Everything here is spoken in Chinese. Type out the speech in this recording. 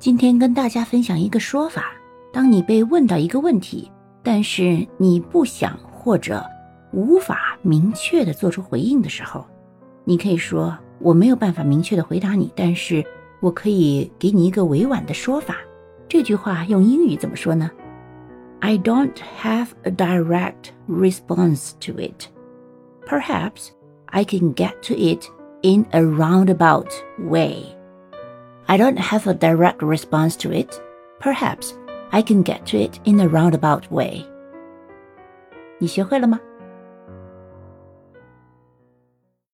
今天跟大家分享一个说法：当你被问到一个问题，但是你不想或者无法明确的做出回应的时候，你可以说我没有办法明确的回答你，但是我可以给你一个委婉的说法。这句话用英语怎么说呢？I don't have a direct response to it. Perhaps I can get to it in a roundabout way. I don't have a direct response to it. Perhaps I can get to it in a roundabout way. 你学会了吗？